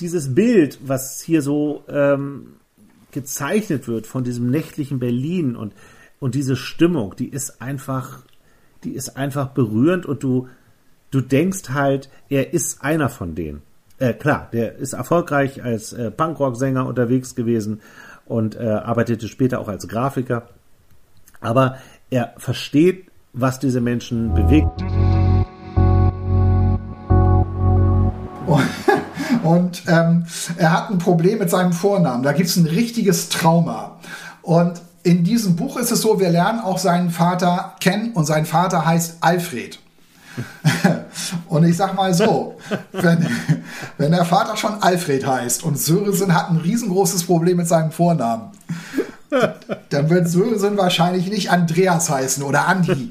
dieses Bild, was hier so ähm, gezeichnet wird von diesem nächtlichen Berlin und, und diese Stimmung, die ist einfach, die ist einfach berührend und du, du denkst halt, er ist einer von denen. Äh, klar, der ist erfolgreich als äh, Punkrock-Sänger unterwegs gewesen und äh, arbeitete später auch als Grafiker. Aber er versteht, was diese Menschen bewegt. Und ähm, er hat ein Problem mit seinem Vornamen. Da gibt es ein richtiges Trauma. Und in diesem Buch ist es so, wir lernen auch seinen Vater kennen und sein Vater heißt Alfred. und ich sag mal so, wenn, wenn der Vater schon Alfred heißt und Sörensen hat ein riesengroßes Problem mit seinem Vornamen, dann wird Sörensen wahrscheinlich nicht Andreas heißen oder Andi.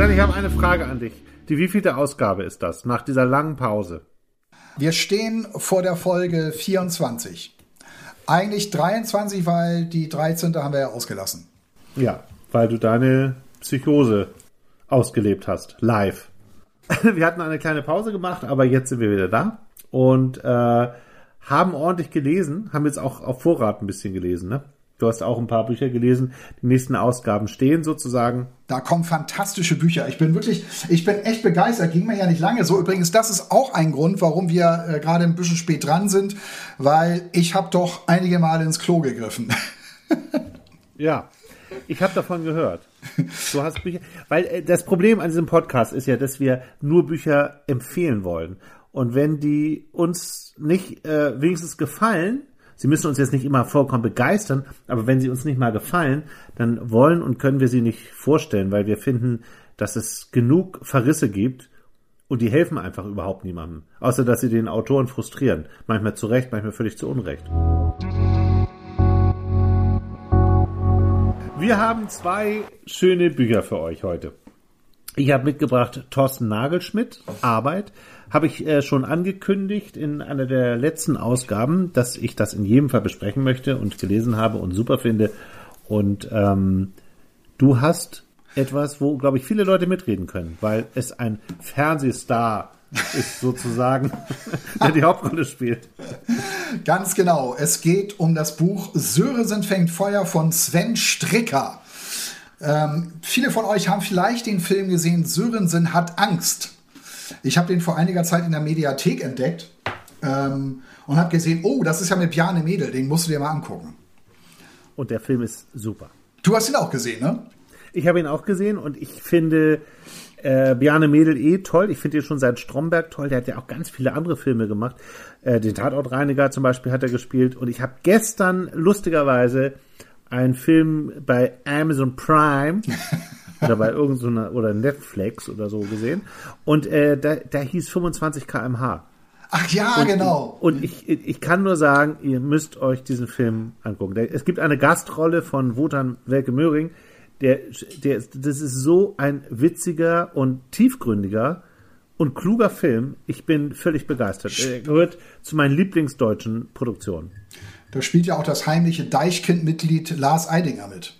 Sven, ich habe eine Frage an dich. Die wievielte Ausgabe ist das nach dieser langen Pause? Wir stehen vor der Folge 24. Eigentlich 23, weil die 13. haben wir ja ausgelassen. Ja, weil du deine Psychose ausgelebt hast, live. Wir hatten eine kleine Pause gemacht, aber jetzt sind wir wieder da und äh, haben ordentlich gelesen, haben jetzt auch auf Vorrat ein bisschen gelesen, ne? Du hast auch ein paar Bücher gelesen. Die nächsten Ausgaben stehen sozusagen. Da kommen fantastische Bücher. Ich bin wirklich, ich bin echt begeistert. Ging mir ja nicht lange so. Übrigens, das ist auch ein Grund, warum wir äh, gerade ein bisschen spät dran sind, weil ich habe doch einige Male ins Klo gegriffen. ja, ich habe davon gehört. Du hast Bücher, weil äh, das Problem an diesem Podcast ist ja, dass wir nur Bücher empfehlen wollen. Und wenn die uns nicht äh, wenigstens gefallen, Sie müssen uns jetzt nicht immer vollkommen begeistern, aber wenn sie uns nicht mal gefallen, dann wollen und können wir sie nicht vorstellen, weil wir finden, dass es genug Verrisse gibt und die helfen einfach überhaupt niemandem. Außer dass sie den Autoren frustrieren. Manchmal zu Recht, manchmal völlig zu Unrecht. Wir haben zwei schöne Bücher für euch heute. Ich habe mitgebracht Thorsten Nagelschmidt, Arbeit. Habe ich äh, schon angekündigt in einer der letzten Ausgaben, dass ich das in jedem Fall besprechen möchte und gelesen habe und super finde. Und ähm, du hast etwas, wo, glaube ich, viele Leute mitreden können, weil es ein Fernsehstar ist sozusagen, der die Hauptrolle spielt. Ganz genau. Es geht um das Buch Sörensen fängt Feuer von Sven Stricker. Ähm, viele von euch haben vielleicht den Film gesehen, Sörensen hat Angst. Ich habe den vor einiger Zeit in der Mediathek entdeckt ähm, und habe gesehen, oh, das ist ja mit Bjarne Mädel, den musst du dir mal angucken. Und der Film ist super. Du hast ihn auch gesehen, ne? Ich habe ihn auch gesehen und ich finde äh, Bjarne Mädel eh toll. Ich finde ihn schon seit Stromberg toll. Der hat ja auch ganz viele andere Filme gemacht. Äh, den Tatortreiniger zum Beispiel hat er gespielt. Und ich habe gestern lustigerweise einen Film bei Amazon Prime oder bei irgendeiner so oder Netflix oder so gesehen. Und äh, da, da hieß 25 kmh. Ach ja, und, genau. Und ich, ich kann nur sagen, ihr müsst euch diesen Film angucken. Es gibt eine Gastrolle von Wotan Welke Möhring. Der, der, das ist so ein witziger und tiefgründiger und kluger Film. Ich bin völlig begeistert. Er gehört zu meinen Lieblingsdeutschen Produktionen. Da spielt ja auch das heimliche Deichkind-Mitglied Lars Eidinger mit.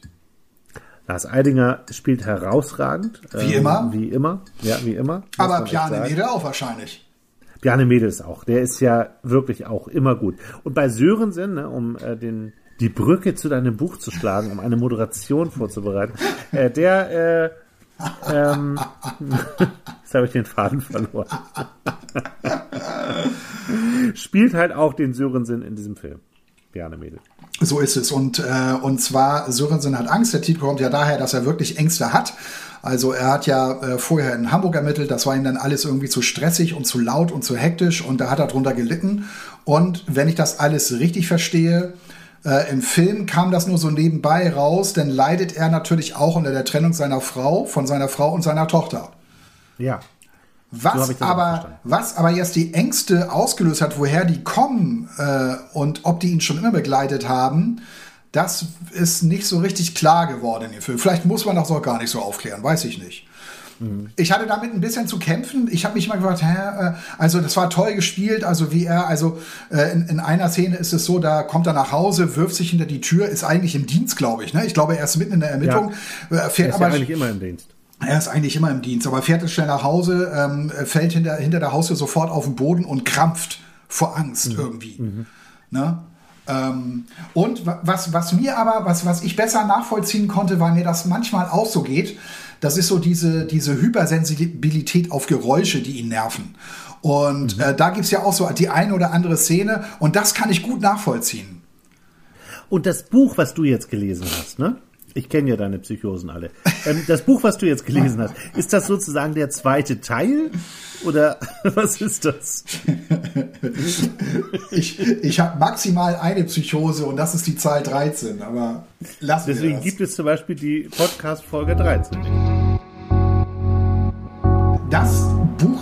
Lars Eidinger spielt herausragend. Wie ähm, immer. Wie immer. Ja, wie immer. Aber Bjarne Mädel auch wahrscheinlich. Bjarne Mädel ist auch. Der ist ja wirklich auch immer gut. Und bei Sörensen, ne, um äh, den, die Brücke zu deinem Buch zu schlagen, um eine Moderation vorzubereiten, äh, der, äh, ähm, jetzt habe ich den Faden verloren. Spielt halt auch den Sörensen in diesem Film. Bjarne Mädel. So ist es. Und, äh, und zwar, Sörensen hat Angst. Der Titel kommt ja daher, dass er wirklich Ängste hat. Also er hat ja äh, vorher in Hamburg ermittelt, das war ihm dann alles irgendwie zu stressig und zu laut und zu hektisch und da hat er drunter gelitten. Und wenn ich das alles richtig verstehe, äh, im Film kam das nur so nebenbei raus, denn leidet er natürlich auch unter der Trennung seiner Frau, von seiner Frau und seiner Tochter. Ja. Was, auch aber, was aber jetzt die Ängste ausgelöst hat, woher die kommen äh, und ob die ihn schon immer begleitet haben, das ist nicht so richtig klar geworden in dem Film. Vielleicht muss man das auch gar nicht so aufklären, weiß ich nicht. Ich hatte damit ein bisschen zu kämpfen. Ich habe mich mal gefragt, hä, äh, also das war toll gespielt, also wie er, also äh, in, in einer Szene ist es so, da kommt er nach Hause, wirft sich hinter die Tür, ist eigentlich im Dienst, glaube ich. Ne? Ich glaube, er ist mitten in der Ermittlung, äh, Er fährt ist aber ja eigentlich immer im Dienst. Er ist eigentlich immer im Dienst, aber fährt es schnell nach Hause, ähm, fällt hinter, hinter der Haustür sofort auf den Boden und krampft vor Angst irgendwie. Ne? Ähm, und wa- was, was mir aber, was, was ich besser nachvollziehen konnte, weil mir das manchmal auch so geht, das ist so diese, diese Hypersensibilität auf Geräusche, die ihn nerven. Und äh, da gibt's ja auch so die eine oder andere Szene und das kann ich gut nachvollziehen. Und das Buch, was du jetzt gelesen hast, ne? Ich kenne ja deine Psychosen alle. Ähm, das Buch, was du jetzt gelesen hast, ist das sozusagen der zweite Teil? Oder was ist das? Ich, ich habe maximal eine Psychose und das ist die Zahl 13, aber wir Deswegen gibt es zum Beispiel die Podcast-Folge 13. Das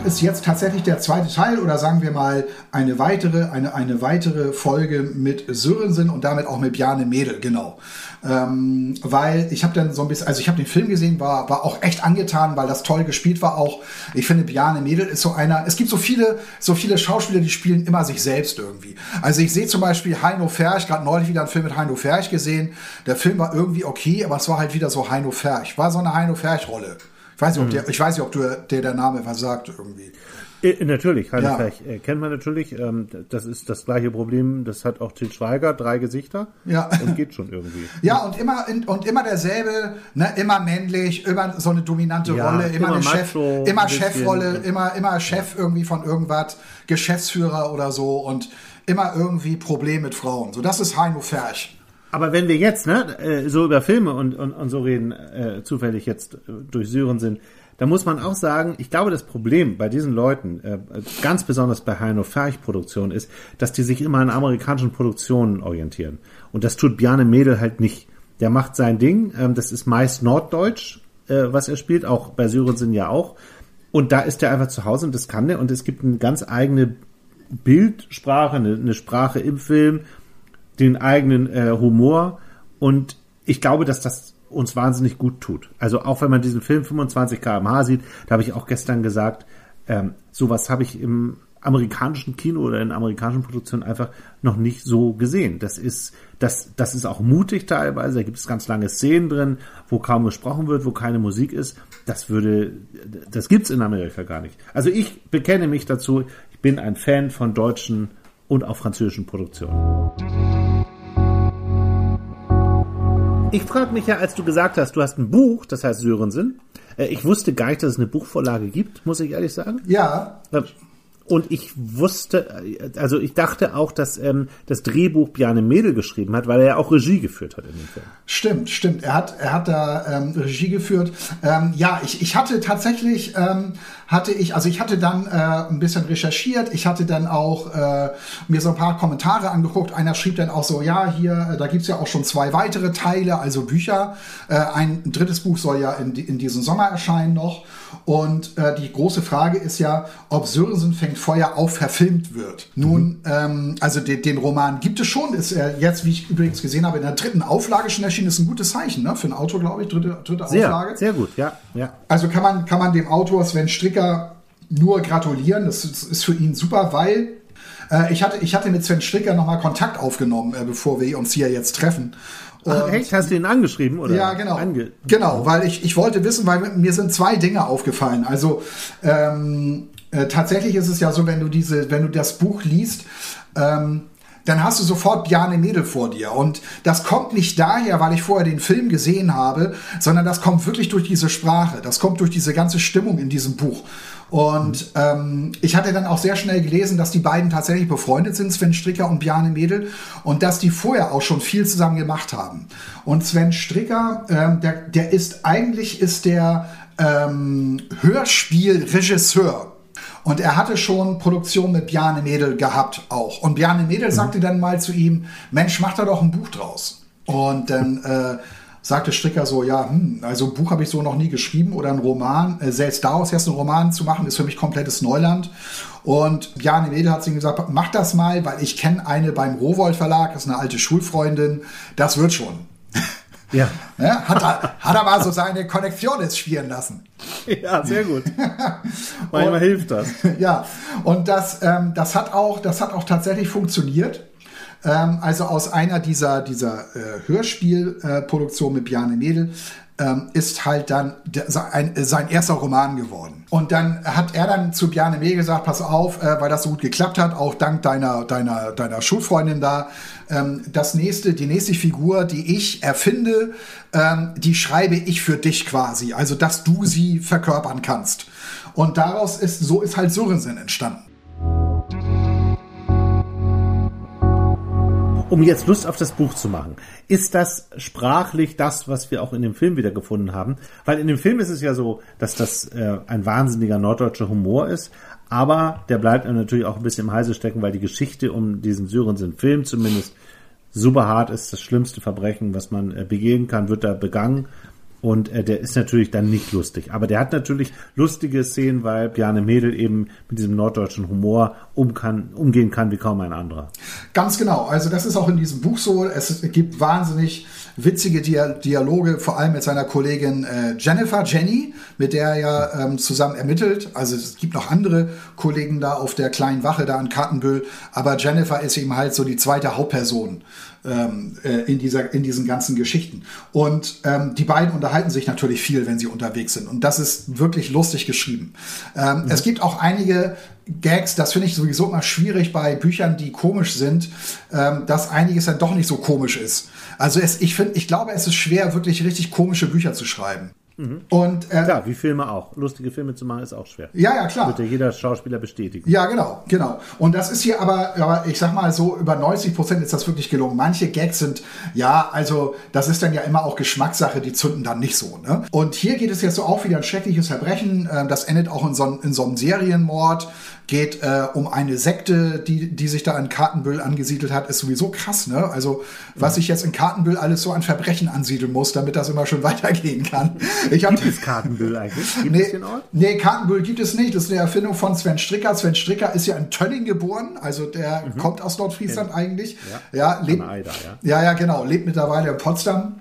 ist jetzt tatsächlich der zweite Teil oder sagen wir mal eine weitere, eine, eine weitere Folge mit Sörensen und damit auch mit Bjarne Mädel, genau. Ähm, weil ich habe dann so ein bisschen, also ich habe den Film gesehen, war, war auch echt angetan, weil das toll gespielt war auch. Ich finde, Bjarne Mädel ist so einer, es gibt so viele, so viele Schauspieler, die spielen immer sich selbst irgendwie. Also ich sehe zum Beispiel Heino Ferch, gerade neulich wieder einen Film mit Heino Ferch gesehen. Der Film war irgendwie okay, aber es war halt wieder so Heino Ferch. War so eine Heino Ferch-Rolle. Ich weiß nicht, ob, der, ich weiß nicht, ob du, der, der Name was sagt irgendwie. Natürlich, Heine Ja. Ferch äh, kennt man natürlich. Ähm, das ist das gleiche Problem, das hat auch Til Schweiger, drei Gesichter. Ja. Und geht schon irgendwie. Ja, und immer, und immer derselbe, ne, immer männlich, immer so eine dominante Ja, Rolle, immer, immer eine Chef, immer bisschen. Chefrolle, immer, immer Chef irgendwie von irgendwas, Geschäftsführer oder so und immer irgendwie Problem mit Frauen. So, das ist Heino Ferch. Aber wenn wir jetzt ne, äh, so über Filme und, und, und so reden, äh, zufällig jetzt äh, durch Syren sind, da muss man auch sagen, ich glaube, das Problem bei diesen Leuten, äh, ganz besonders bei Heino Ferch Produktion, ist, dass die sich immer an amerikanischen Produktionen orientieren. Und das tut Bjarne Mädel halt nicht. Der macht sein Ding, ähm, das ist meist Norddeutsch, äh, was er spielt, auch bei Syrensen ja auch. Und da ist er einfach zu Hause und das kann der. Und es gibt eine ganz eigene Bildsprache, eine, eine Sprache im Film, den eigenen äh, Humor und ich glaube, dass das uns wahnsinnig gut tut. Also auch wenn man diesen Film 25 km/h sieht, da habe ich auch gestern gesagt, ähm, sowas habe ich im amerikanischen Kino oder in amerikanischen Produktionen einfach noch nicht so gesehen. Das ist, das, das ist auch mutig teilweise. Da gibt es ganz lange Szenen drin, wo kaum gesprochen wird, wo keine Musik ist. Das würde, das gibt's in Amerika gar nicht. Also ich bekenne mich dazu. Ich bin ein Fan von deutschen und auch französischen Produktionen. Ich frage mich ja, als du gesagt hast, du hast ein Buch, das heißt Sörensen. Äh, Ich wusste gar nicht, dass es eine Buchvorlage gibt, muss ich ehrlich sagen. Ja, Äh, Und ich wusste, äh, also ich dachte auch, dass ähm, das Drehbuch Bjarne Mädel geschrieben hat, weil er ja auch Regie geführt hat in dem Film. Stimmt, stimmt. Er hat, er hat da ähm, Regie geführt. Ähm, ja, ich, ich hatte tatsächlich, ähm, hatte ich, also ich hatte dann äh, ein bisschen recherchiert. Ich hatte dann auch äh, mir so ein paar Kommentare angeguckt. Einer schrieb dann auch so, ja, hier, äh, da gibt's ja auch schon zwei weitere Teile, also Bücher. Äh, ein drittes Buch soll ja in, in diesem Sommer erscheinen noch. Und äh, die große Frage ist ja, ob Sörensen fängt Feuer auf verfilmt wird. Nun, ähm, also den, den Roman gibt es schon, ist er jetzt, wie ich übrigens gesehen habe, in der dritten Auflage schon erschienen, ist ein gutes Zeichen, ne? Für ein Autor, glaube ich, dritte, dritte Sehr, Auflage. sehr gut, ja, ja. Also kann man, kann man dem Autor Sven Stricker nur gratulieren. Das ist, für ihn super, weil äh, ich, hatte, ich hatte mit Sven Stricker nochmal Kontakt aufgenommen, äh, bevor wir uns hier jetzt treffen. Ach, Und- echt? Hast du ihn angeschrieben oder? ja, genau. Ange Genau, weil ich, ich wollte wissen, weil mir sind zwei Dinge aufgefallen. Also ähm, äh, tatsächlich ist es ja so, wenn du diese, wenn du das Buch liest, ähm, dann hast du sofort Bjarne Mädel vor dir. Und das kommt nicht daher, weil ich vorher den Film gesehen habe, sondern das kommt wirklich durch diese Sprache. Das kommt durch diese ganze Stimmung in diesem Buch. Und ähm, ich hatte dann auch sehr schnell gelesen, dass die beiden tatsächlich befreundet sind, Sven Stricker und Bjarne Mädel, und dass die vorher auch schon viel zusammen gemacht haben. Und Sven Stricker, ähm, der, der ist eigentlich ist der ähm, Hörspielregisseur. Und er hatte schon Produktion mit Bjarne Mädel gehabt auch. Und Bjarne Mädel sagte dann mal zu ihm, Mensch, mach da doch ein Buch draus. Und dann äh, sagte Stricker so, ja, hm, also ein Buch habe ich so noch nie geschrieben oder ein Roman. Äh, selbst daraus jetzt einen Roman zu machen, ist für mich komplettes Neuland. Und Bjarne Wedel hat zu ihm gesagt, mach das mal, weil ich kenne eine beim Rowold Verlag, das ist eine alte Schulfreundin, das wird schon. Ja. ja hat, er, hat er mal so seine Connectiones spielen lassen. Ja, sehr gut. Manchmal hilft das. Ja, und das, ähm, das, hat auch, das hat auch tatsächlich funktioniert. Ähm, also aus einer dieser, dieser äh, Hörspielproduktionen äh, mit Bjarne Mädel ähm, ist halt dann der, sein, sein erster Roman geworden. Und dann hat er dann zu Bjarne Mädel gesagt, pass auf, äh, weil das so gut geklappt hat, auch dank deiner, deiner, deiner Schulfreundin da, ähm, das nächste, die nächste Figur, die ich erfinde, ähm, die schreibe ich für dich quasi. Also, dass du sie verkörpern kannst. Und daraus ist, so ist halt Sörensen entstanden. Um jetzt Lust auf das Buch zu machen. Ist das sprachlich das, was wir auch in dem Film wieder gefunden haben? Weil in dem Film ist es ja so, dass das äh, ein wahnsinniger norddeutscher Humor ist, aber der bleibt natürlich auch ein bisschen im Halse stecken, weil die Geschichte um diesen Syrensen-Film zumindest super hart ist. Das schlimmste Verbrechen, was man äh, begehen kann, wird da begangen. Und äh, der ist natürlich dann nicht lustig. Aber der hat natürlich lustige Szenen, weil Bjarne Mädel eben mit diesem norddeutschen Humor um kann, umgehen kann wie kaum ein anderer. Ganz genau. Also das ist auch in diesem Buch so. Es gibt wahnsinnig witzige Dialoge, vor allem mit seiner Kollegin äh, Jennifer Jenny, mit der er ja ähm, zusammen ermittelt. Also es gibt noch andere Kollegen da auf der kleinen Wache da in Kartenbüll, aber Jennifer ist eben halt so die zweite Hauptperson ähm, äh, in, dieser, in diesen ganzen Geschichten. Und ähm, die beiden unterhalten sich natürlich viel, wenn sie unterwegs sind. Und das ist wirklich lustig geschrieben. Ähm, mhm. Es gibt auch einige Gags, das finde ich sowieso immer schwierig bei Büchern, die komisch sind, ähm, dass einiges dann doch nicht so komisch ist. Also es, ich finde, ich glaube, es ist schwer, wirklich richtig komische Bücher zu schreiben. Mhm. Und, äh, klar, wie Filme auch. Lustige Filme zu machen ist auch schwer. Ja, ja, klar. Wird ja jeder Schauspieler bestätigen. Ja, genau, genau. Und das ist hier aber, aber ich sag mal so, über 90 Prozent ist das wirklich gelungen. Manche Gags sind, ja, also das ist dann ja immer auch Geschmackssache, die zünden dann nicht so. Ne? Und hier geht es jetzt so auch wieder ein schreckliches Verbrechen. Ähm, das endet auch in so, in so einem Serienmord geht äh, um eine Sekte, die, die sich da in Kartenbüll angesiedelt hat, ist sowieso krass, ne? Also, was ich jetzt in Kartenbüll alles so an Verbrechen ansiedeln muss, damit das immer schon weitergehen kann. Ich hab, gibt es Kartenbüll eigentlich? Gibt nee, es den Ort? Nee, Kartenbüll gibt es nicht. Das ist eine Erfindung von Sven Stricker. Sven Stricker ist ja in Tönning geboren, also der mhm. kommt aus Nordfriesland ja. eigentlich. Ja, ja lebt, Eider, ja. ja, ja, genau, lebt mittlerweile in Potsdam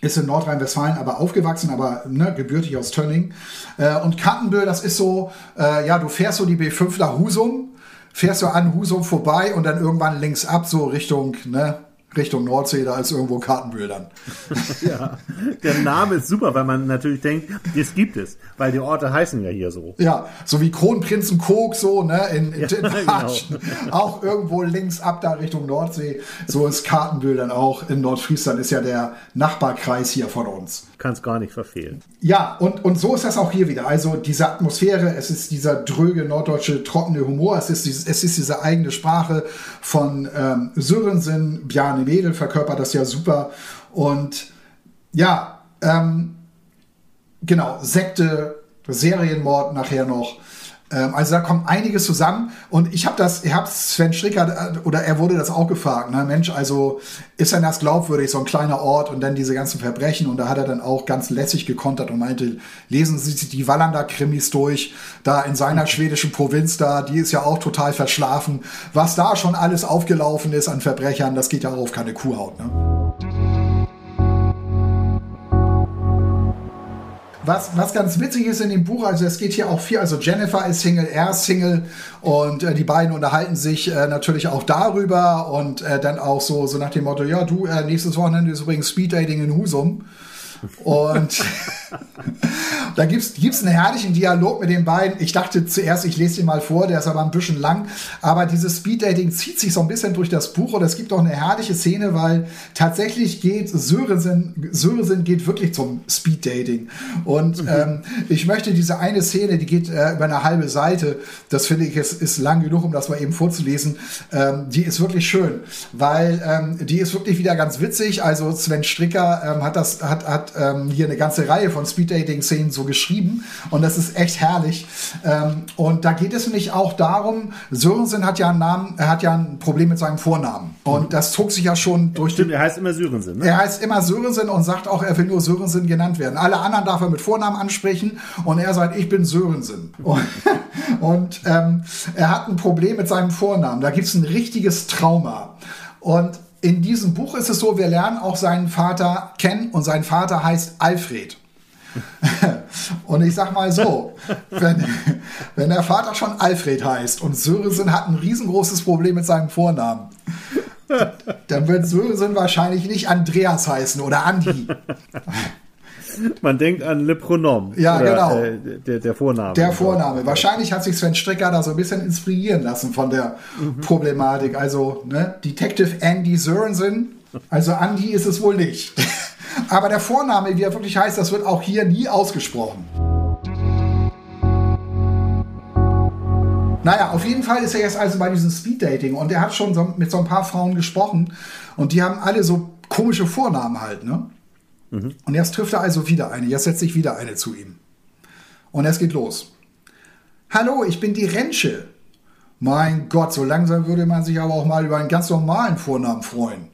ist in Nordrhein-Westfalen aber aufgewachsen, aber ne, gebürtig aus Tönning. Äh, und Kattenbüll, das ist so, äh, ja, du fährst so die B5 nach Husum, fährst du an Husum vorbei und dann irgendwann links ab, so Richtung, ne, Richtung Nordsee, da ist irgendwo Kartenbildern. ja, der Name ist super, weil man natürlich denkt, das gibt es, weil die Orte heißen ja hier so. Ja, so wie Kronprinzenkog, so, ne, in, in ja, genau. auch irgendwo links ab da Richtung Nordsee. So ist Kartenbildern auch in Nordfriesland, ist ja der Nachbarkreis hier von uns. Kann es gar nicht verfehlen. Ja, und, und so ist das auch hier wieder. Also diese Atmosphäre, es ist dieser dröge norddeutsche trockene Humor, es ist, es ist diese eigene Sprache von ähm, Sörensen, Bjarne Arne Wedel verkörpert das ja super. Und ja, ähm, genau, Sekte, Serienmord nachher noch. Ähm, also da kommt einiges zusammen und ich habe das, ich habe Sven Stricker äh, oder er wurde das auch gefragt, ne? Mensch, also ist denn das glaubwürdig, so ein kleiner Ort und dann diese ganzen Verbrechen und da hat er dann auch ganz lässig gekontert und meinte, lesen Sie sich die Wallander Krimis durch, da in seiner schwedischen Provinz da, die ist ja auch total verschlafen, was da schon alles aufgelaufen ist an Verbrechern, das geht ja auch auf keine Kuhhaut, ne? Was, was ganz witzig ist in dem Buch, also es geht hier auch viel, also Jennifer ist Single, er ist Single und äh, die beiden unterhalten sich äh, natürlich auch darüber und äh, dann auch so, so nach dem Motto, ja, du, äh, nächstes Wochenende ist übrigens Speeddating in Husum. Und da gibt's gibt's einen herrlichen Dialog mit den beiden. Ich dachte zuerst, ich lese ihn mal vor, der ist aber ein bisschen lang. Aber dieses Speeddating zieht sich so ein bisschen durch das Buch und es gibt auch eine herrliche Szene, weil tatsächlich geht Sörensen, Sörensen geht wirklich zum Speeddating. Und mhm. ähm, ich möchte diese eine Szene, die geht äh, über eine halbe Seite, das finde ich ist, ist lang genug, um das mal eben vorzulesen. Ähm, die ist wirklich schön, weil ähm, die ist wirklich wieder ganz witzig. Also Sven Stricker ähm, hat das, hat, hat hat ähm, hier eine ganze Reihe von Speed-Dating-Szenen so geschrieben und das ist echt herrlich. Ähm, und da geht es nämlich auch darum, Sörensen hat ja einen Namen, er hat ja ein Problem mit seinem Vornamen. Und mhm. das zog sich ja schon durch. Stimmt, er heißt immer Sörensen, ne? Er heißt immer Sörensen und sagt auch, er will nur Sörensen genannt werden. Alle anderen darf er mit Vornamen ansprechen und er sagt, ich bin Sörensen. Und, und ähm, er hat ein Problem mit seinem Vornamen. Da gibt es ein richtiges Trauma. Und in diesem Buch ist es so, wir lernen auch seinen Vater kennen und sein Vater heißt Alfred. und ich sag mal so, wenn, wenn der Vater schon Alfred heißt und Sörensen hat ein riesengroßes Problem mit seinem Vornamen, dann wird Sörensen wahrscheinlich nicht Andreas heißen oder Andi. Man denkt an Le Pronom. Ja, oder, genau. Äh, der, der, Vorname. Der Vorname. Wahrscheinlich hat sich Sven Stricker da so ein bisschen inspirieren lassen von der mhm. Problematik. Also, ne, Detective Andy Sörensen. Also, Andy ist es wohl nicht. Aber der Vorname, wie er wirklich heißt, das wird auch hier nie ausgesprochen. Naja, auf jeden Fall ist er jetzt also bei diesem Speeddating und er hat schon so, mit so ein paar Frauen gesprochen und die haben alle so komische Vornamen halt, ne? Mhm. Und jetzt trifft er also wieder eine. Jetzt setzt sich wieder eine zu ihm. Und es geht los. Hallo, ich bin die Rensche. Mein Gott, so langsam würde man sich aber auch mal über einen ganz normalen Vornamen freuen.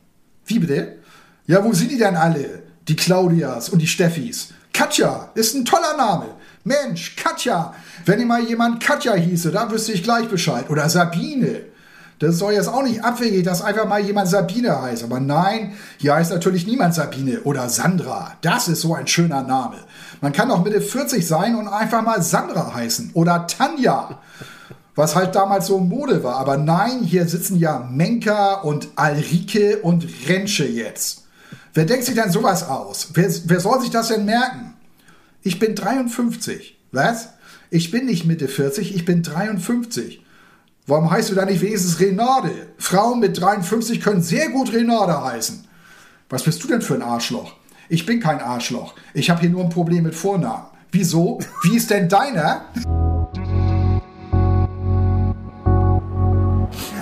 Wie bitte? Ja, wo sind die denn alle? Die Claudias und die Steffis. Katja ist ein toller Name. Mensch, Katja. Wenn immer jemand Katja hieße, da wüsste ich gleich Bescheid. Oder Sabine. Das soll jetzt auch nicht abwegig, dass einfach mal jemand Sabine heißt. Aber nein, hier heißt natürlich niemand Sabine oder Sandra. Das ist so ein schöner Name. Man kann auch Mitte 40 sein und einfach mal Sandra heißen oder Tanja. Was halt damals so Mode war. Aber nein, hier sitzen ja Menka und Alrike und Rensche jetzt. Wer denkt sich denn sowas aus? Wer, wer soll sich das denn merken? Ich bin 53. Was? Ich bin nicht Mitte 40, ich bin 53. Warum heißt du da nicht wenigstens Renade? Frauen mit 53 können sehr gut Renade heißen. Was bist du denn für ein Arschloch? Ich bin kein Arschloch. Ich habe hier nur ein Problem mit Vornamen. Wieso? Wie ist denn deiner?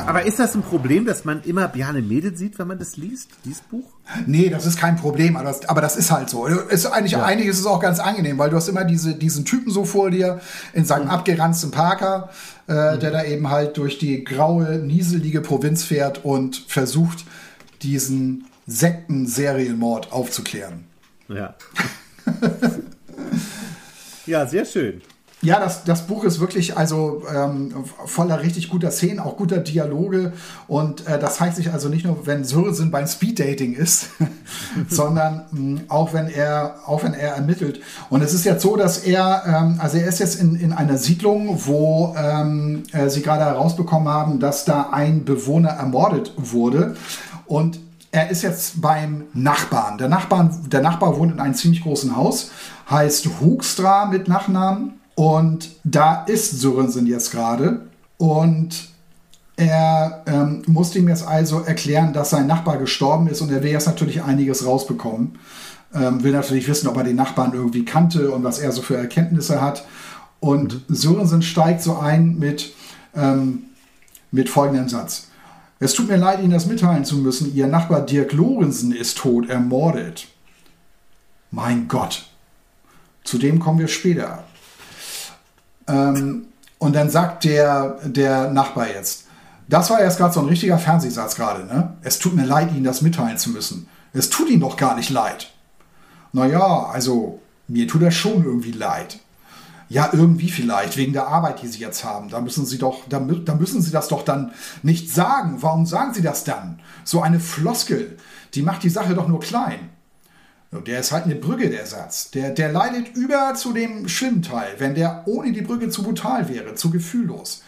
Aber ist das ein Problem, dass man immer Bjarne Mädel sieht, wenn man das liest, dieses Buch? Nee, das ist kein Problem, aber das, aber das ist halt so. Ist eigentlich, ja. Eigentlich ist es auch ganz angenehm, weil du hast immer diese, diesen Typen so vor dir in seinem mhm. abgeranzten Parker, äh, mhm. der da eben halt durch die graue, nieselige Provinz fährt und versucht, diesen Sekten-Serienmord aufzuklären. Ja. ja, sehr schön. Ja, das, das Buch ist wirklich also ähm, voller richtig guter Szenen, auch guter Dialoge. Und äh, das zeigt sich also nicht nur, wenn Sörensen beim Speeddating ist, sondern mh, hm, auch wenn er auch wenn er ermittelt. Und es ist jetzt so, dass er, ähm, also er ist jetzt in, in einer Siedlung, wo ähm, äh, sie gerade herausbekommen haben, dass da ein Bewohner ermordet wurde. Und er ist jetzt beim Nachbarn. Der, Nachbarn. der Nachbar wohnt in einem ziemlich großen Haus, heißt Hugstra mit Nachnamen. Und da ist Sörensen jetzt gerade. Und er ähm, musste ihm jetzt also erklären, dass sein Nachbar gestorben ist und er will jetzt natürlich einiges rausbekommen. Ähm, will natürlich wissen, ob er den Nachbarn irgendwie kannte und was er so für Erkenntnisse hat. Und mhm. Sörensen steigt so ein mit, ähm, mit folgendem Satz. Es tut mir leid, Ihnen das mitteilen zu müssen. Ihr Nachbar Dirk Lorenzen ist tot, ermordet. Mein Gott. Zu dem kommen wir später. Ähm, und dann sagt der, der Nachbar jetzt, das war jetzt gerade so ein richtiger Fernsehsatz gerade, ne? Es tut mir leid, Ihnen das mitteilen zu müssen. Es tut Ihnen doch gar nicht leid. Naja, also mir tut das schon irgendwie leid. Ja, irgendwie vielleicht, wegen der Arbeit, die Sie jetzt haben. Da müssen Sie doch, da, da müssen Sie das doch dann nicht sagen. Warum sagen Sie das dann? So eine Floskel, die macht die Sache doch nur klein. Der ist halt eine Brücke, der Satz. Der, der leidet über zu dem schlimmen Teil, wenn der ohne die Brücke zu brutal wäre, zu gefühllos.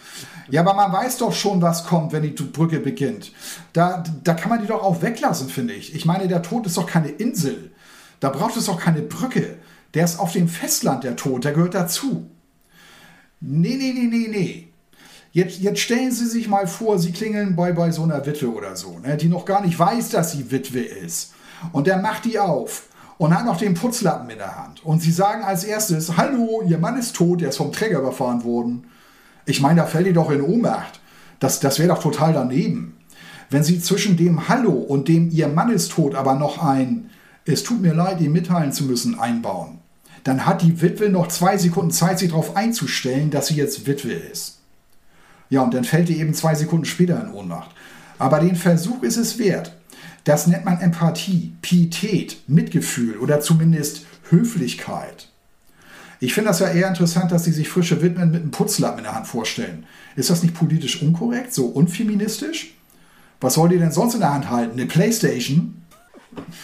Ja, aber man weiß doch schon, was kommt, wenn die Brücke beginnt. Da, da kann man die doch auch weglassen, finde ich. Ich meine, der Tod ist doch keine Insel. Da braucht es doch keine Brücke. Der ist auf dem Festland, der Tod, der gehört dazu. Nee, nee, nee, nee, nee. Jetzt, jetzt stellen Sie sich mal vor, Sie klingeln bei, bei so einer Witwe oder so, ne, die noch gar nicht weiß, dass sie Witwe ist. Und der macht die auf und hat noch den Putzlappen in der Hand. Und sie sagen als erstes, hallo, ihr Mann ist tot, der ist vom Träger überfahren worden. Ich meine, da fällt ihr doch in Ohnmacht. Das, das wäre doch total daneben. Wenn sie zwischen dem Hallo und dem ihr Mann ist tot aber noch ein es tut mir leid, ihn mitteilen zu müssen, einbauen. Dann hat die Witwe noch zwei Sekunden Zeit, sich darauf einzustellen, dass sie jetzt Witwe ist. Ja, und dann fällt die eben zwei Sekunden später in Ohnmacht. Aber den Versuch ist es wert. Das nennt man Empathie, Pietät, Mitgefühl oder zumindest Höflichkeit. Ich finde das ja eher interessant, dass sie sich frische Widmen mit einem Putzlappen in der Hand vorstellen. Ist das nicht politisch unkorrekt, so unfeministisch? Was soll die denn sonst in der Hand halten? Eine Playstation?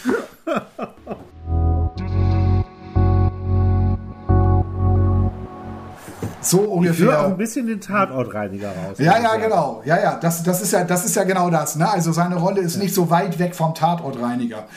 So ungefähr. Ich höre auch ein bisschen den Tatortreiniger raus. Ja, ja, genau. Ja, ja, das, das, ist ja, das ist ja genau das. Ne? Also seine Rolle ist ja. nicht so weit weg vom Tatortreiniger.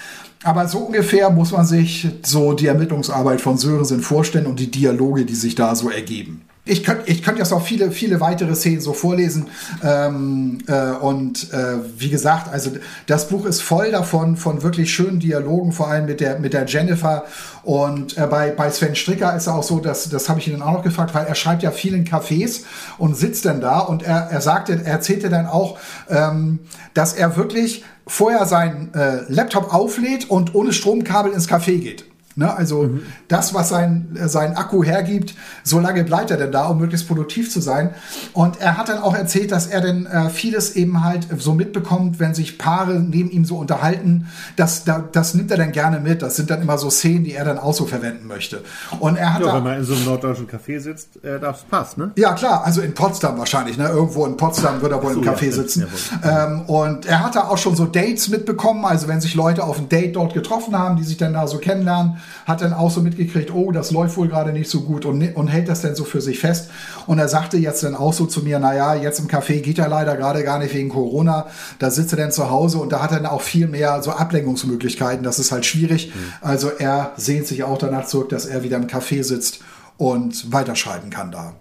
Aber so ungefähr muss man sich so die Ermittlungsarbeit von Sörensen vorstellen und die Dialoge, die sich da so ergeben. Ich könnte ich könnt jetzt auch viele, viele weitere Szenen so vorlesen. Ähm, äh, und äh, wie gesagt, also das Buch ist voll davon, von wirklich schönen Dialogen, vor allem mit der, mit der Jennifer. Und äh, bei, bei Sven Stricker ist auch so, dass, das habe ich ihn auch noch gefragt, weil er schreibt ja viel in Cafés und sitzt dann da und er, er sagte, er erzählte dann auch, ähm, dass er wirklich vorher seinen äh, Laptop auflädt und ohne Stromkabel ins Café geht. Ne? Also mhm. das, was sein, sein Akku hergibt, so lange bleibt er denn da, um möglichst produktiv zu sein. Und er hat dann auch erzählt, dass er denn äh, vieles eben halt so mitbekommt, wenn sich Paare neben ihm so unterhalten, das, da, das nimmt er dann gerne mit. Das sind dann immer so Szenen, die er dann auch so verwenden möchte. Und er hat ja, wenn man in so einem norddeutschen Café sitzt, äh, das passt, ne? Ja, klar, also in Potsdam wahrscheinlich, ne? Irgendwo in Potsdam wird er wohl so, im Café ja, sitzen. Ähm, und er hat da auch schon so Dates mitbekommen, also wenn sich Leute auf ein Date dort getroffen haben, die sich dann da so kennenlernen, hat dann auch so mitgekriegt, oh, das läuft wohl gerade nicht so gut und, und hält das dann so für sich fest. Und er sagte jetzt dann auch so zu mir, naja, jetzt im Café geht er leider gerade gar nicht wegen Corona. Da sitzt er dann zu Hause und da hat er dann auch viel mehr so Ablenkungsmöglichkeiten. Das ist halt schwierig. Mhm. Also er sehnt sich auch danach zurück, dass er wieder im Café sitzt und weiterschreiben kann da.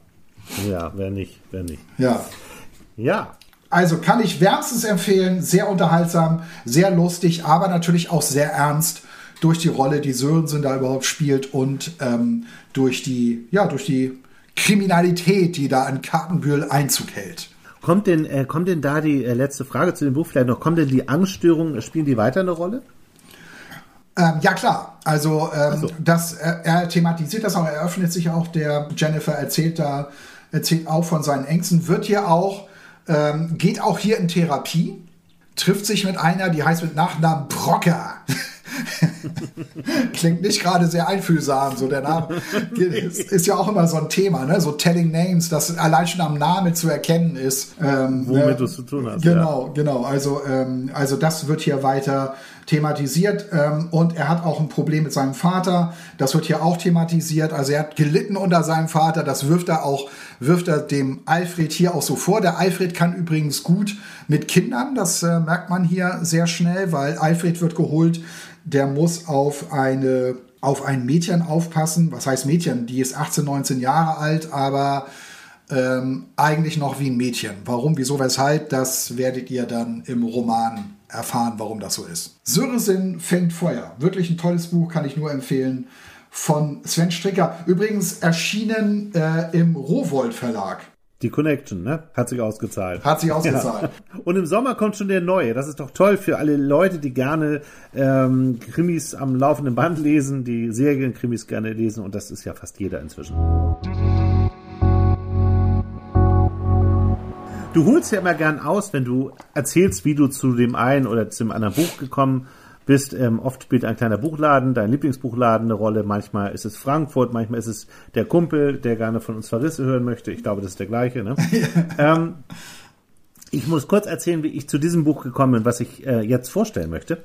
Ja, wer nicht, wer nicht. Ja. Ja. Also kann ich wärmstens empfehlen, sehr unterhaltsam, sehr lustig, aber natürlich auch sehr ernst durch die Rolle, die Sörensen da überhaupt spielt und ähm, durch die, ja, durch die Kriminalität, die da an Kartenbühl Einzug hält. Kommt denn, äh, kommt denn da die äh, letzte Frage zu dem Buch vielleicht noch? Kommt denn die Angststörungen, spielen die weiter eine Rolle? Ähm, ja klar, also ähm, so. das, er, er thematisiert das auch, er öffnet sich auch, der Jennifer erzählt da, erzählt auch von seinen Ängsten, wird hier auch, ähm, geht auch hier in Therapie, trifft sich mit einer, die heißt mit Nachnamen Brocker. Klingt nicht gerade sehr einfühlsam, so der Name. ist, ist, ja auch immer so ein Thema, ne? So Telling Names, das allein schon am Namen zu erkennen ist. Ähm, Womit ne? du es zu tun hast. Genau, ja. genau. Also, ähm, also das wird hier weiter thematisiert ähm, und er hat auch ein Problem mit seinem Vater. Das wird hier auch thematisiert. Also er hat gelitten unter seinem Vater. Das wirft er auch, wirft er dem Alfred hier auch so vor. Der Alfred kann übrigens gut mit Kindern. Das äh, merkt man hier sehr schnell, weil Alfred wird geholt der muss auf eine auf ein Mädchen aufpassen. Was heißt Mädchen? Die ist 18, 19 Jahre alt, aber ähm, eigentlich noch wie ein Mädchen. Warum, wieso, weshalb, das werdet ihr dann im Roman erfahren, warum das so ist. Syrresin fängt Feuer. Wirklich ein tolles Buch, kann ich nur empfehlen. Von Sven Stricker. Übrigens erschienen äh, im Rowold Verlag. Die Connection, ne? Hat sich ausgezahlt. Hat sich ausgezahlt. Ja. Und im Sommer kommt schon der neue. Das ist doch toll für alle Leute, die gerne ähm, Krimis am laufenden Band lesen, die Serienkrimis gerne lesen. Und das ist ja fast jeder inzwischen. Du holst ja immer gern aus, wenn du erzählst, wie du zu dem einen oder zu dem anderen Buch gekommen bist bist. Ähm, oft spielt ein kleiner Buchladen, dein Lieblingsbuchladen eine Rolle. Manchmal ist es Frankfurt, manchmal ist es der Kumpel, der gerne von uns Verrisse hören möchte. Ich glaube, das ist der gleiche. Ne? ähm, ich muss kurz erzählen, wie ich zu diesem Buch gekommen bin, was ich äh, jetzt vorstellen möchte.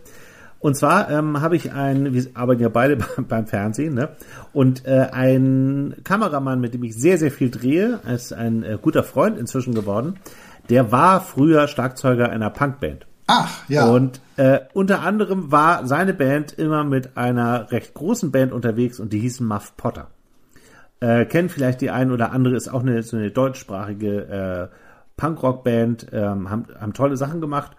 Und zwar ähm, habe ich einen, wir arbeiten ja beide beim Fernsehen, ne? Und äh, ein Kameramann, mit dem ich sehr, sehr viel drehe, ist ein äh, guter Freund inzwischen geworden. Der war früher Schlagzeuger einer Punkband. Ach, ja. Und äh, unter anderem war seine Band immer mit einer recht großen Band unterwegs und die hießen Muff Potter. Äh, kennen vielleicht die einen oder andere, ist auch eine, so eine deutschsprachige äh, Punkrock-Band, ähm, haben, haben tolle Sachen gemacht.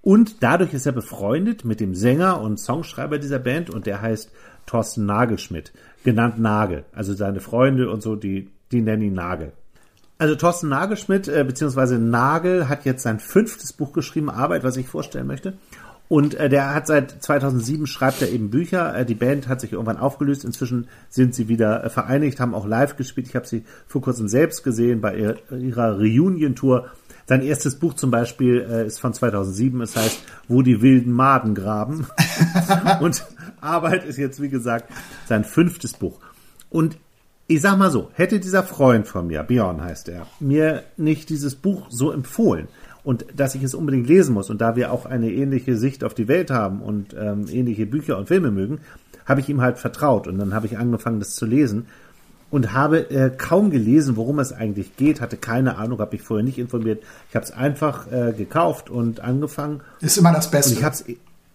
Und dadurch ist er befreundet mit dem Sänger und Songschreiber dieser Band und der heißt Thorsten Nagelschmidt, genannt Nagel. Also seine Freunde und so, die, die nennen ihn Nagel. Also Thorsten Nagelschmidt, äh, beziehungsweise Nagel, hat jetzt sein fünftes Buch geschrieben, Arbeit, was ich vorstellen möchte. Und äh, der hat seit 2007 schreibt er eben Bücher. Äh, die Band hat sich irgendwann aufgelöst. Inzwischen sind sie wieder äh, vereinigt, haben auch live gespielt. Ich habe sie vor kurzem selbst gesehen bei ihrer, ihrer Reunion-Tour. Sein erstes Buch zum Beispiel äh, ist von 2007. Es heißt, wo die wilden Maden graben. Und Arbeit ist jetzt, wie gesagt, sein fünftes Buch. Und ich sag mal so, hätte dieser Freund von mir, Björn heißt er, mir nicht dieses Buch so empfohlen und dass ich es unbedingt lesen muss und da wir auch eine ähnliche Sicht auf die Welt haben und ähm, ähnliche Bücher und Filme mögen, habe ich ihm halt vertraut und dann habe ich angefangen, das zu lesen und habe äh, kaum gelesen, worum es eigentlich geht, hatte keine Ahnung, habe mich vorher nicht informiert. Ich habe es einfach äh, gekauft und angefangen. Ist immer das Beste. Und ich hab's,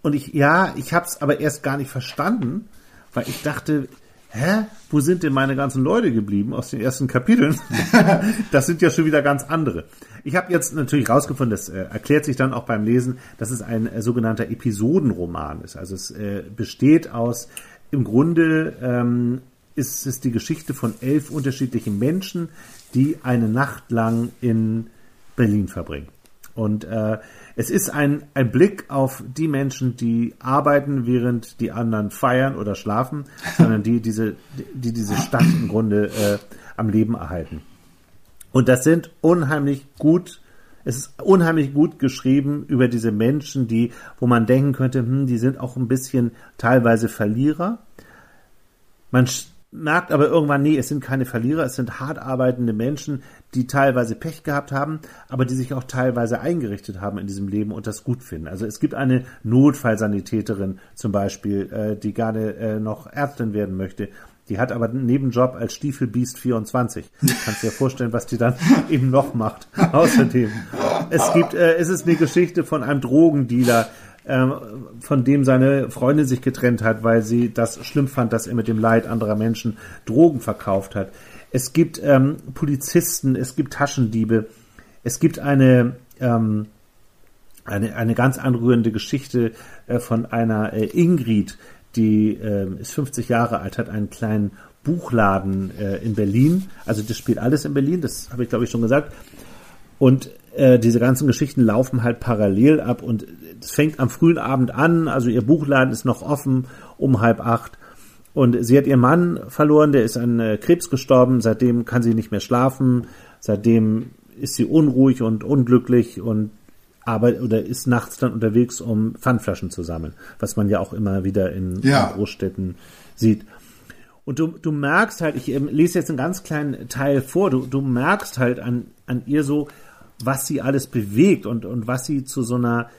und ich ja, ich habe es aber erst gar nicht verstanden, weil ich dachte, hä, wo sind denn meine ganzen Leute geblieben aus den ersten Kapiteln? das sind ja schon wieder ganz andere. Ich habe jetzt natürlich rausgefunden, das äh, erklärt sich dann auch beim Lesen, dass es ein äh, sogenannter Episodenroman ist. Also es äh, besteht aus, im Grunde ähm, ist es die Geschichte von elf unterschiedlichen Menschen, die eine Nacht lang in Berlin verbringen. Und äh, es ist ein, ein Blick auf die Menschen, die arbeiten, während die anderen feiern oder schlafen, sondern die diese, die diese Stadt im Grunde äh, am Leben erhalten. Und das sind unheimlich gut, es ist unheimlich gut geschrieben über diese Menschen, die, wo man denken könnte, hm, die sind auch ein bisschen teilweise Verlierer. Man merkt aber irgendwann, nee, es sind keine Verlierer, es sind hart arbeitende Menschen, die teilweise Pech gehabt haben, aber die sich auch teilweise eingerichtet haben in diesem Leben und das gut finden. Also es gibt eine Notfallsanitäterin zum Beispiel, äh, die gerne äh, noch Ärztin werden möchte. Die hat aber einen Nebenjob als Stiefelbiest 24. Kannst dir vorstellen, was die dann eben noch macht. Außerdem. Es gibt, äh, es ist eine Geschichte von einem Drogendealer, von dem seine Freundin sich getrennt hat, weil sie das schlimm fand, dass er mit dem Leid anderer Menschen Drogen verkauft hat. Es gibt ähm, Polizisten, es gibt Taschendiebe, es gibt eine, ähm, eine, eine ganz anrührende Geschichte äh, von einer äh, Ingrid, die äh, ist 50 Jahre alt, hat einen kleinen Buchladen äh, in Berlin. Also das spielt alles in Berlin, das habe ich glaube ich schon gesagt. Und äh, diese ganzen Geschichten laufen halt parallel ab und es fängt am frühen Abend an, also ihr Buchladen ist noch offen um halb acht und sie hat ihren Mann verloren, der ist an äh, Krebs gestorben, seitdem kann sie nicht mehr schlafen, seitdem ist sie unruhig und unglücklich und arbeitet oder ist nachts dann unterwegs, um Pfandflaschen zu sammeln, was man ja auch immer wieder in, ja. in Großstädten sieht. Und du, du merkst halt, ich ähm, lese jetzt einen ganz kleinen Teil vor, du, du merkst halt an, an ihr so, was sie alles bewegt und, und was sie zu so einer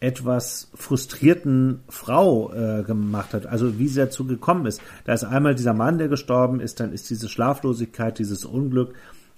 etwas frustrierten Frau äh, gemacht hat, also wie sie dazu gekommen ist. Da ist einmal dieser Mann, der gestorben ist, dann ist diese Schlaflosigkeit, dieses Unglück,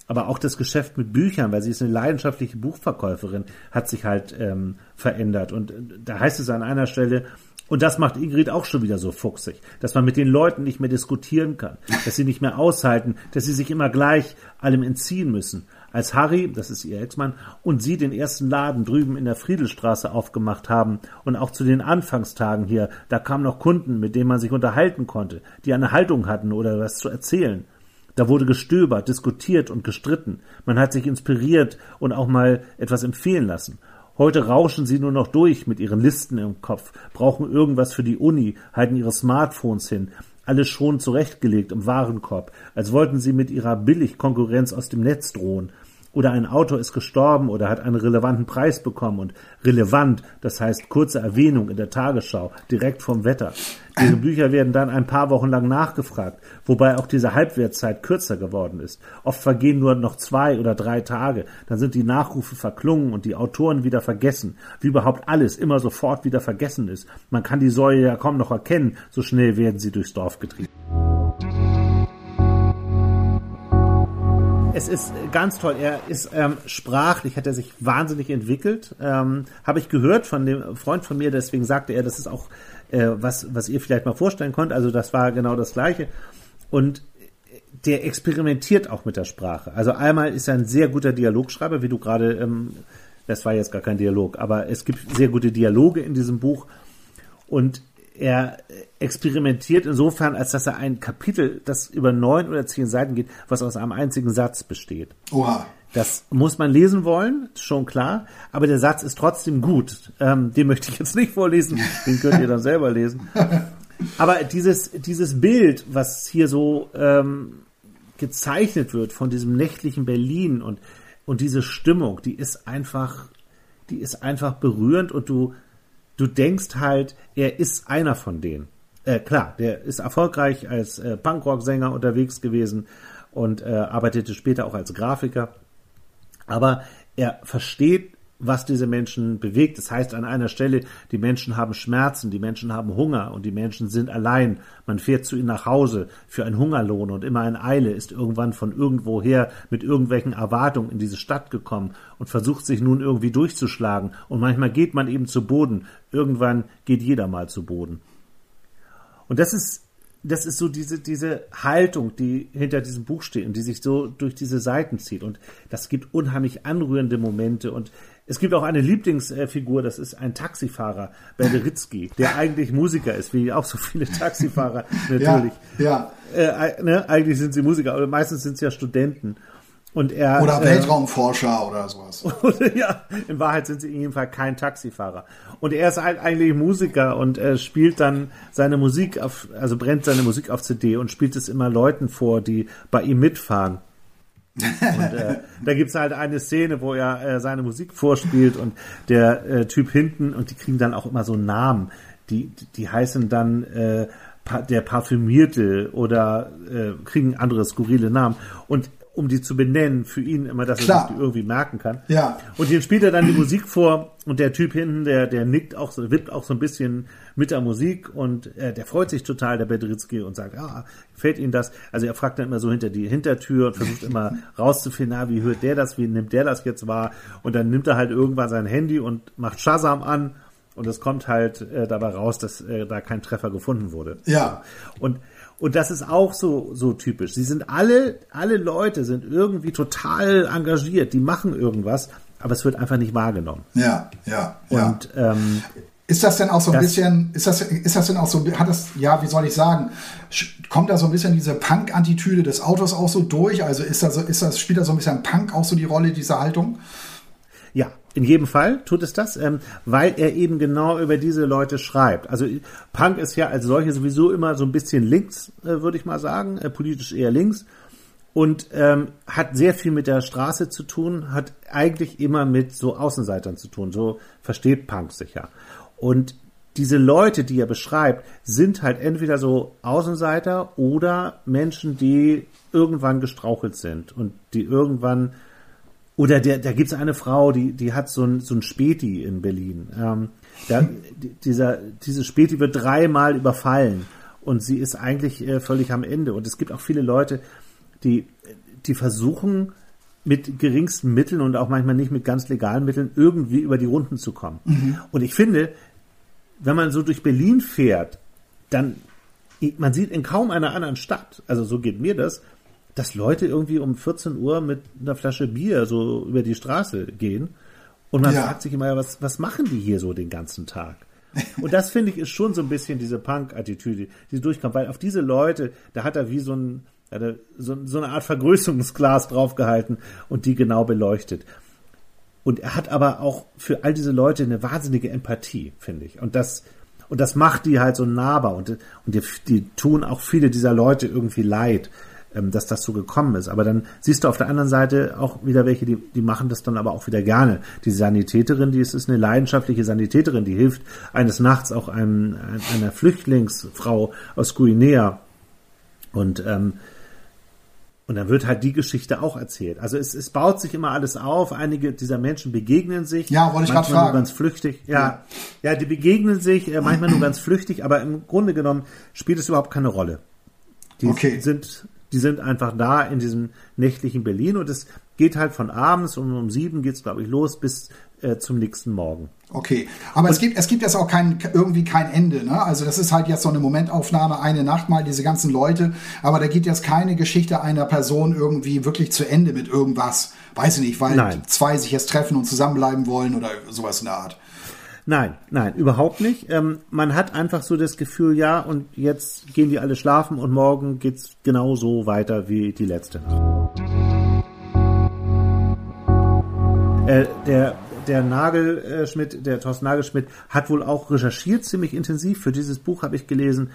aber auch das Geschäft mit Büchern, weil sie ist eine leidenschaftliche Buchverkäuferin, hat sich halt ähm, verändert. Und äh, da heißt es an einer Stelle, und das macht Ingrid auch schon wieder so fuchsig, dass man mit den Leuten nicht mehr diskutieren kann, dass sie nicht mehr aushalten, dass sie sich immer gleich allem entziehen müssen. Als Harry, das ist ihr Ex-Mann, und sie den ersten Laden drüben in der Friedelstraße aufgemacht haben und auch zu den Anfangstagen hier, da kamen noch Kunden, mit denen man sich unterhalten konnte, die eine Haltung hatten oder was zu erzählen. Da wurde gestöbert, diskutiert und gestritten. Man hat sich inspiriert und auch mal etwas empfehlen lassen. Heute rauschen sie nur noch durch mit ihren Listen im Kopf, brauchen irgendwas für die Uni, halten ihre Smartphones hin, alles schon zurechtgelegt im Warenkorb, als wollten sie mit ihrer Billigkonkurrenz aus dem Netz drohen oder ein Autor ist gestorben oder hat einen relevanten Preis bekommen und relevant, das heißt kurze Erwähnung in der Tagesschau, direkt vom Wetter. Diese Bücher werden dann ein paar Wochen lang nachgefragt, wobei auch diese Halbwertszeit kürzer geworden ist. Oft vergehen nur noch zwei oder drei Tage, dann sind die Nachrufe verklungen und die Autoren wieder vergessen, wie überhaupt alles immer sofort wieder vergessen ist. Man kann die Säue ja kaum noch erkennen, so schnell werden sie durchs Dorf getrieben. Es ist ganz toll. Er ist ähm, sprachlich, hat er sich wahnsinnig entwickelt. Ähm, Habe ich gehört von dem Freund von mir, deswegen sagte er, das ist auch äh, was, was ihr vielleicht mal vorstellen könnt. Also das war genau das Gleiche. Und der experimentiert auch mit der Sprache. Also einmal ist er ein sehr guter Dialogschreiber, wie du gerade, ähm, das war jetzt gar kein Dialog, aber es gibt sehr gute Dialoge in diesem Buch. Und er experimentiert insofern, als dass er ein Kapitel, das über neun oder zehn Seiten geht, was aus einem einzigen Satz besteht. Oha. Das muss man lesen wollen, schon klar, aber der Satz ist trotzdem gut. Ähm, den möchte ich jetzt nicht vorlesen, den könnt ihr dann selber lesen. Aber dieses, dieses Bild, was hier so ähm, gezeichnet wird von diesem nächtlichen Berlin und, und diese Stimmung, die ist einfach, die ist einfach berührend und du, du denkst halt, er ist einer von denen. Äh, klar, der ist erfolgreich als äh, Punkrock-Sänger unterwegs gewesen und äh, arbeitete später auch als Grafiker. Aber er versteht was diese Menschen bewegt. Das heißt an einer Stelle, die Menschen haben Schmerzen, die Menschen haben Hunger und die Menschen sind allein. Man fährt zu ihnen nach Hause für einen Hungerlohn und immer in Eile ist irgendwann von irgendwoher mit irgendwelchen Erwartungen in diese Stadt gekommen und versucht sich nun irgendwie durchzuschlagen. Und manchmal geht man eben zu Boden. Irgendwann geht jeder mal zu Boden. Und das ist das ist so diese, diese Haltung, die hinter diesem Buch steht und die sich so durch diese Seiten zieht. Und das gibt unheimlich anrührende Momente. Und es gibt auch eine Lieblingsfigur, das ist ein Taxifahrer, Berderitzky, der eigentlich Musiker ist, wie auch so viele Taxifahrer natürlich. Ja. ja. Äh, ne? Eigentlich sind sie Musiker, aber meistens sind sie ja Studenten. Und er, oder äh, Weltraumforscher äh, oder sowas. ja, in Wahrheit sind sie in jedem Fall kein Taxifahrer. Und er ist halt eigentlich Musiker und äh, spielt dann seine Musik auf, also brennt seine Musik auf CD und spielt es immer Leuten vor, die bei ihm mitfahren. Und äh, da gibt's halt eine Szene, wo er äh, seine Musik vorspielt und der äh, Typ hinten und die kriegen dann auch immer so Namen. Die, die heißen dann äh, der Parfümierte oder äh, kriegen andere skurrile Namen. Und um die zu benennen, für ihn immer, dass Klar. er sich die irgendwie merken kann. Ja. Und hier spielt er dann die Musik vor und der Typ hinten, der, der nickt auch, so, wippt auch so ein bisschen mit der Musik und äh, der freut sich total, der Bedritzky, und sagt, ah, gefällt Ihnen das? Also er fragt dann immer so hinter die Hintertür und versucht immer rauszufinden, ah, wie hört der das, wie nimmt der das jetzt wahr? Und dann nimmt er halt irgendwann sein Handy und macht Shazam an und es kommt halt äh, dabei raus, dass äh, da kein Treffer gefunden wurde. Ja. Und und das ist auch so, so typisch. Sie sind alle, alle Leute sind irgendwie total engagiert, die machen irgendwas, aber es wird einfach nicht wahrgenommen. Ja, ja, ja. Und, ähm, ist das denn auch so ein bisschen, ist das, ist das denn auch so, hat das, ja, wie soll ich sagen, kommt da so ein bisschen diese Punk-Attitüde des Autos auch so durch? Also ist das, ist das, spielt da so ein bisschen Punk auch so die Rolle, diese Haltung? Ja, in jedem Fall tut es das, ähm, weil er eben genau über diese Leute schreibt. Also Punk ist ja als solche sowieso immer so ein bisschen links, äh, würde ich mal sagen, äh, politisch eher links und ähm, hat sehr viel mit der Straße zu tun, hat eigentlich immer mit so Außenseitern zu tun. So versteht Punk sich ja. Und diese Leute, die er beschreibt, sind halt entweder so Außenseiter oder Menschen, die irgendwann gestrauchelt sind und die irgendwann oder der, da gibt's eine Frau, die, die hat so ein, so ein Späti in Berlin. Ähm, da, dieser, diese Späti wird dreimal überfallen und sie ist eigentlich äh, völlig am Ende. Und es gibt auch viele Leute, die, die versuchen, mit geringsten Mitteln und auch manchmal nicht mit ganz legalen Mitteln irgendwie über die Runden zu kommen. Mhm. Und ich finde, wenn man so durch Berlin fährt, dann, man sieht in kaum einer anderen Stadt, also so geht mir das, dass Leute irgendwie um 14 Uhr mit einer Flasche Bier so über die Straße gehen. Und man ja. fragt sich immer, was, was machen die hier so den ganzen Tag? Und das finde ich ist schon so ein bisschen diese Punk-Attitüde, die durchkommt, weil auf diese Leute, da hat er wie so ein, so, so eine Art Vergrößerungsglas draufgehalten und die genau beleuchtet. Und er hat aber auch für all diese Leute eine wahnsinnige Empathie, finde ich. Und das, und das macht die halt so nahbar und, und die, die tun auch viele dieser Leute irgendwie leid ähm, dass das so gekommen ist. Aber dann siehst du auf der anderen Seite auch wieder welche, die, die machen das dann aber auch wieder gerne. Die Sanitäterin, die ist, ist eine leidenschaftliche Sanitäterin, die hilft eines Nachts auch einem, einer Flüchtlingsfrau aus Guinea. Und ähm, und dann wird halt die Geschichte auch erzählt. Also es, es baut sich immer alles auf. Einige dieser Menschen begegnen sich. Ja, wollte ich gerade fragen. Nur ganz flüchtig. Ja, ja, ja, die begegnen sich äh, manchmal nur ganz flüchtig, aber im Grunde genommen spielt es überhaupt keine Rolle. Die okay. sind die sind einfach da in diesem nächtlichen Berlin und es geht halt von abends und um sieben geht's glaube ich los bis äh, zum nächsten Morgen. Okay, aber und es gibt es gibt jetzt auch kein irgendwie kein Ende, ne? Also das ist halt jetzt so eine Momentaufnahme, eine Nacht mal diese ganzen Leute, aber da geht jetzt keine Geschichte einer Person irgendwie wirklich zu Ende mit irgendwas, weiß ich nicht, weil Nein. zwei sich jetzt treffen und zusammenbleiben wollen oder sowas in der Art. Nein, nein, überhaupt nicht. Ähm, man hat einfach so das Gefühl, ja, und jetzt gehen die alle schlafen und morgen geht's genauso weiter wie die letzte Nacht. Äh, der der Nagelschmidt, der Thorsten Nagelschmidt, hat wohl auch recherchiert ziemlich intensiv. Für dieses Buch habe ich gelesen,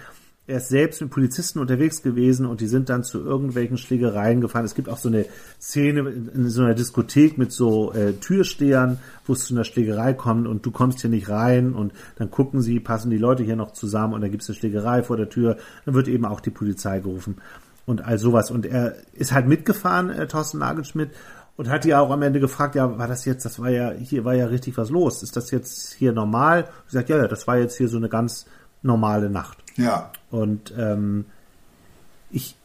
er ist selbst mit Polizisten unterwegs gewesen und die sind dann zu irgendwelchen Schlägereien gefahren. Es gibt auch so eine Szene in, so einer Diskothek mit so äh, Türstehern, wo es zu einer Schlägerei kommt und du kommst hier nicht rein und dann gucken sie, passen die Leute hier noch zusammen und dann gibt es eine Schlägerei vor der Tür. Dann wird eben auch die Polizei gerufen und all sowas. Und er ist halt mitgefahren, äh, Thorsten Nagelschmidt, und hat die auch am Ende gefragt, ja, war das jetzt, das war ja, hier war ja richtig was los. Ist das jetzt hier normal? Ich sag, ja, ja, das war jetzt hier so eine ganz normale Nacht. Ja. Und ähm, ich,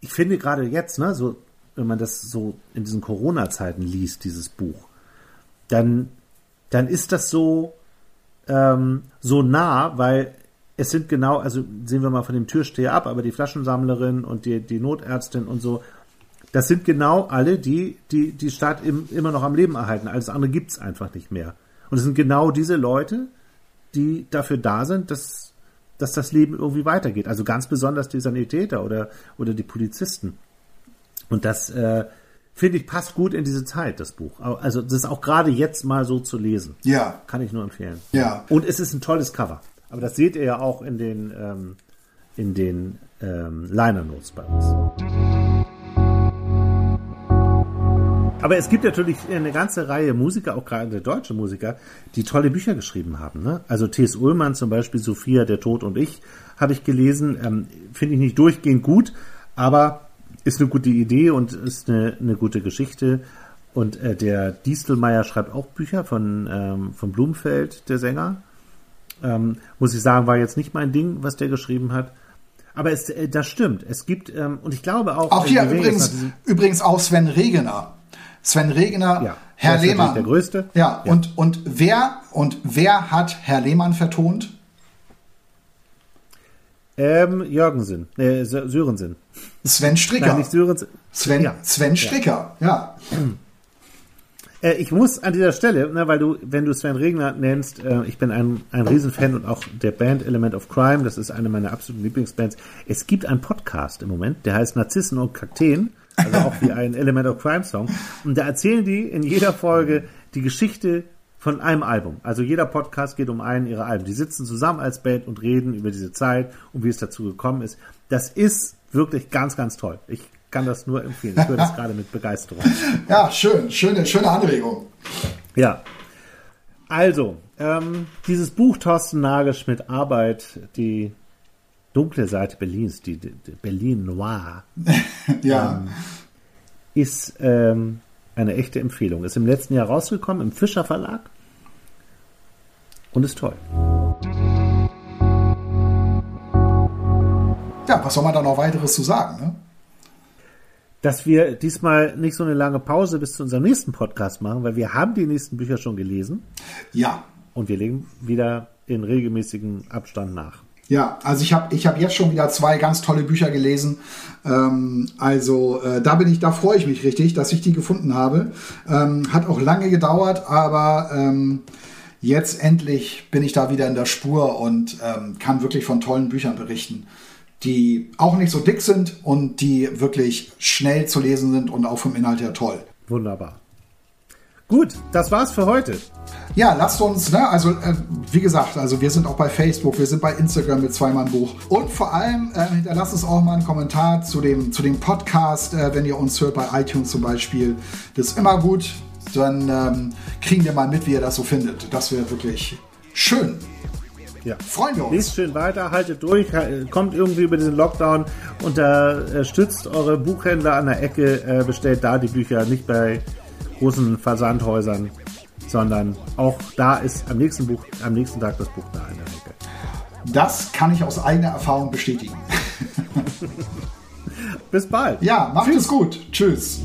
ich finde gerade jetzt, ne, so, wenn man das so in diesen Corona-Zeiten liest, dieses Buch, dann, dann ist das so, ähm, so nah, weil es sind genau, also sehen wir mal von dem Türsteher ab, aber die Flaschensammlerin und die, die Notärztin und so, das sind genau alle, die die, die Stadt im, immer noch am Leben erhalten. Alles andere gibt's einfach nicht mehr. Und es sind genau diese Leute, die dafür da sind, dass, dass das Leben irgendwie weitergeht. Also ganz besonders die Sanitäter oder, oder die Polizisten. Und das, äh, finde ich, passt gut in diese Zeit, das Buch. Also das ist auch gerade jetzt mal so zu lesen. Ja. Kann ich nur empfehlen. Ja. Und es ist ein tolles Cover. Aber das seht ihr ja auch in den, ähm, in den ähm, Liner Notes bei uns. Aber es gibt natürlich eine ganze Reihe Musiker, auch gerade deutsche Musiker, die tolle Bücher geschrieben haben. Ne? Also T.S. Ullmann zum Beispiel, Sophia, der Tod und ich, habe ich gelesen. Ähm, Finde ich nicht durchgehend gut, aber ist eine gute Idee und ist eine, eine gute Geschichte. Und äh, der Distelmeier schreibt auch Bücher von, ähm, von Blumfeld, der Sänger. Ähm, muss ich sagen, war jetzt nicht mein Ding, was der geschrieben hat. Aber es, äh, das stimmt. Es gibt, ähm, und ich glaube auch. Auch hier übrigens, übrigens auch Sven Regener. Sven Regner, ja, Herr Lehmann. Der größte. Ja, ja, Und, und wer und wer hat Herr Lehmann vertont? Ähm, Jürgensen, äh, Sörensen. Sven Stricker. Nein, nicht Sörensen. Sven, ja. Sven Stricker, ja. Äh, ich muss an dieser Stelle, ne, weil du, wenn du Sven Regner nennst, äh, ich bin ein, ein Riesenfan und auch der Band Element of Crime, das ist eine meiner absoluten Lieblingsbands. Es gibt einen Podcast im Moment, der heißt Narzissen und Kakteen also auch wie ein Element of Crime Song. Und da erzählen die in jeder Folge die Geschichte von einem Album. Also jeder Podcast geht um einen ihrer Alben. Die sitzen zusammen als Band und reden über diese Zeit und wie es dazu gekommen ist. Das ist wirklich ganz, ganz toll. Ich kann das nur empfehlen. Ich höre das gerade mit Begeisterung. Ja, schön. Schöne, schöne Anregung. Ja. Also, ähm, dieses Buch Thorsten Nagelschmidt Arbeit, die dunkle Seite Berlins, die, die Berlin Noir, ja. ähm, ist ähm, eine echte Empfehlung. Ist im letzten Jahr rausgekommen im Fischer Verlag und ist toll. Ja, was soll man da noch weiteres zu sagen? Ne? Dass wir diesmal nicht so eine lange Pause bis zu unserem nächsten Podcast machen, weil wir haben die nächsten Bücher schon gelesen. Ja. Und wir legen wieder in regelmäßigem Abstand nach. Ja, also ich habe ich hab jetzt schon wieder zwei ganz tolle Bücher gelesen. Ähm, also äh, da bin ich, da freue ich mich richtig, dass ich die gefunden habe. Ähm, hat auch lange gedauert, aber ähm, jetzt endlich bin ich da wieder in der Spur und ähm, kann wirklich von tollen Büchern berichten, die auch nicht so dick sind und die wirklich schnell zu lesen sind und auch vom Inhalt her toll. Wunderbar. Gut, das war's für heute. Ja, lasst uns, ne, also äh, wie gesagt, also wir sind auch bei Facebook, wir sind bei Instagram mit Zweimann Buch und vor allem äh, hinterlasst uns auch mal einen Kommentar zu dem, zu dem Podcast, äh, wenn ihr uns hört bei iTunes zum Beispiel. Das ist immer gut, dann ähm, kriegen wir mal mit, wie ihr das so findet. Das wäre wirklich schön. Ja. Freuen wir uns. Lest schön weiter, haltet durch, kommt irgendwie über diesen Lockdown, unterstützt eure Buchhändler an der Ecke, äh, bestellt da die Bücher, nicht bei großen Versandhäusern, sondern auch da ist am nächsten, Buch, am nächsten Tag das Buch da in der Ecke. Das kann ich aus eigener Erfahrung bestätigen. Bis bald. Ja, macht Tschüss. es gut. Tschüss.